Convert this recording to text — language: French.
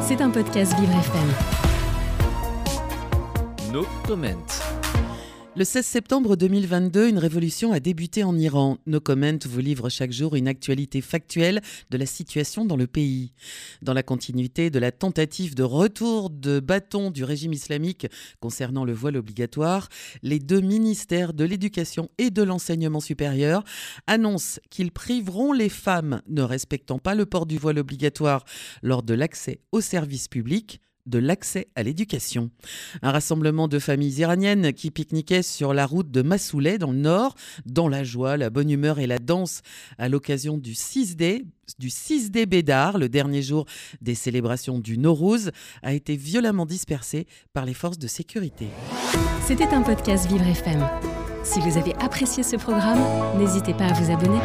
C'est un podcast Vivre FM. No comment. Le 16 septembre 2022, une révolution a débuté en Iran. No Comment vous livre chaque jour une actualité factuelle de la situation dans le pays. Dans la continuité de la tentative de retour de bâton du régime islamique concernant le voile obligatoire, les deux ministères de l'Éducation et de l'Enseignement supérieur annoncent qu'ils priveront les femmes ne respectant pas le port du voile obligatoire lors de l'accès aux services publics de l'accès à l'éducation. Un rassemblement de familles iraniennes qui pique-niquaient sur la route de Massoulet dans le nord, dans la joie, la bonne humeur et la danse à l'occasion du 6D, du 6D Bédar, le dernier jour des célébrations du Nowruz, a été violemment dispersé par les forces de sécurité. C'était un podcast Vivre FM. Si vous avez apprécié ce programme, n'hésitez pas à vous abonner.